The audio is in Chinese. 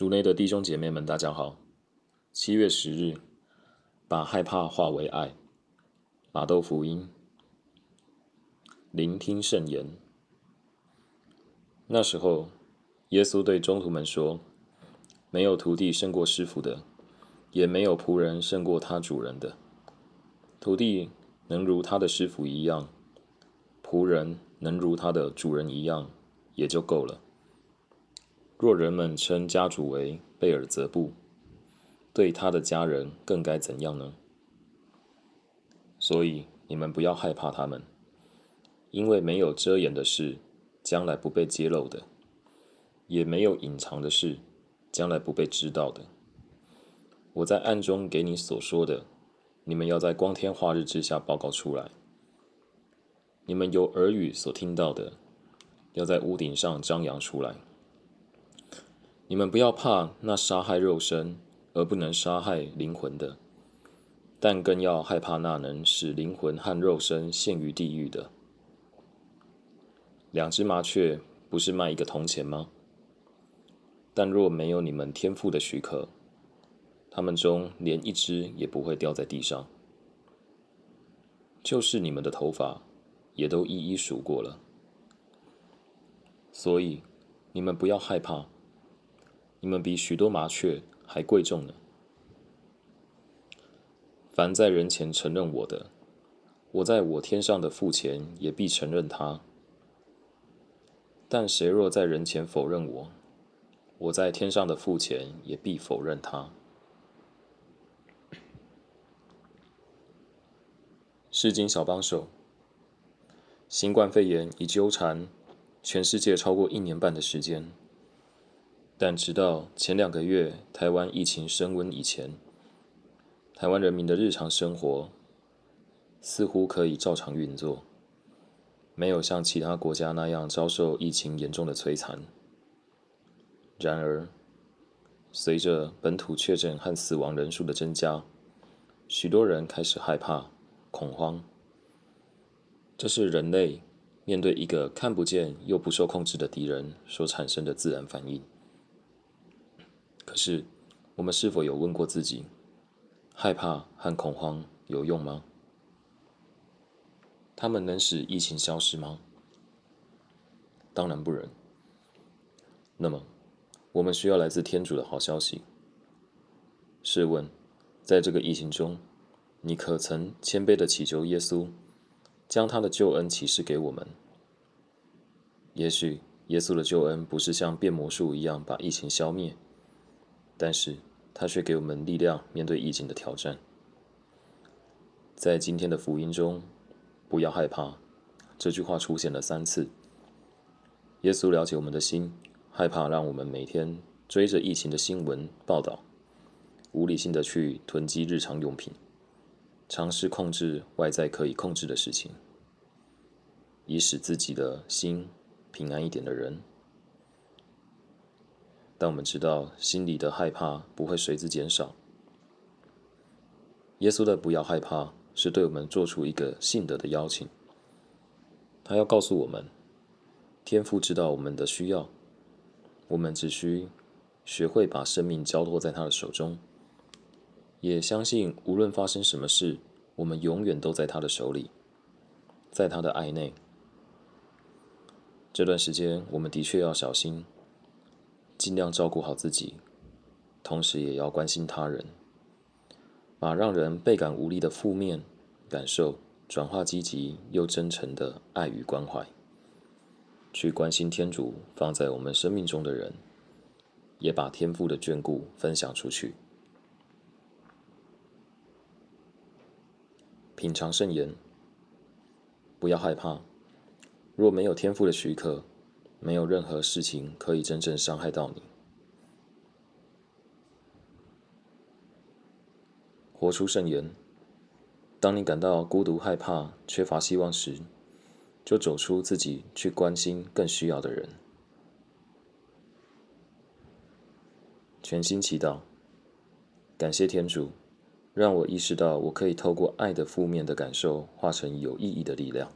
主内的弟兄姐妹们，大家好。七月十日，把害怕化为爱。马窦福音，聆听圣言。那时候，耶稣对中徒们说：“没有徒弟胜过师傅的，也没有仆人胜过他主人的。徒弟能如他的师傅一样，仆人能如他的主人一样，也就够了。”若人们称家主为贝尔泽布，对他的家人更该怎样呢？所以你们不要害怕他们，因为没有遮掩的事，将来不被揭露的；也没有隐藏的事，将来不被知道的。我在暗中给你所说的，你们要在光天化日之下报告出来；你们有耳语所听到的，要在屋顶上张扬出来。你们不要怕那杀害肉身而不能杀害灵魂的，但更要害怕那能使灵魂和肉身陷于地狱的。两只麻雀不是卖一个铜钱吗？但若没有你们天赋的许可，它们中连一只也不会掉在地上。就是你们的头发，也都一一数过了。所以你们不要害怕。你们比许多麻雀还贵重呢。凡在人前承认我的，我在我天上的父前也必承认他。但谁若在人前否认我，我在天上的父前也必否认他。世经小帮手，新冠肺炎已纠缠全世界超过一年半的时间。但直到前两个月台湾疫情升温以前，台湾人民的日常生活似乎可以照常运作，没有像其他国家那样遭受疫情严重的摧残。然而，随着本土确诊和死亡人数的增加，许多人开始害怕、恐慌。这是人类面对一个看不见又不受控制的敌人所产生的自然反应。是，我们是否有问过自己，害怕和恐慌有用吗？他们能使疫情消失吗？当然不能。那么，我们需要来自天主的好消息。试问，在这个疫情中，你可曾谦卑的祈求耶稣，将他的救恩启示给我们？也许，耶稣的救恩不是像变魔术一样把疫情消灭。但是，他却给我们力量，面对疫情的挑战。在今天的福音中，“不要害怕”这句话出现了三次。耶稣了解我们的心，害怕让我们每天追着疫情的新闻报道，无理性的去囤积日常用品，尝试控制外在可以控制的事情，以使自己的心平安一点的人。但我们知道，心里的害怕不会随之减少。耶稣的“不要害怕”是对我们做出一个信德的邀请。他要告诉我们，天父知道我们的需要，我们只需学会把生命交托在他的手中，也相信无论发生什么事，我们永远都在他的手里，在他的爱内。这段时间，我们的确要小心。尽量照顾好自己，同时也要关心他人，把让人倍感无力的负面感受转化积极又真诚的爱与关怀，去关心天主放在我们生命中的人，也把天父的眷顾分享出去。品尝圣言，不要害怕，若没有天父的许可。没有任何事情可以真正伤害到你。活出圣言。当你感到孤独、害怕、缺乏希望时，就走出自己，去关心更需要的人。全心祈祷，感谢天主，让我意识到我可以透过爱的负面的感受，化成有意义的力量。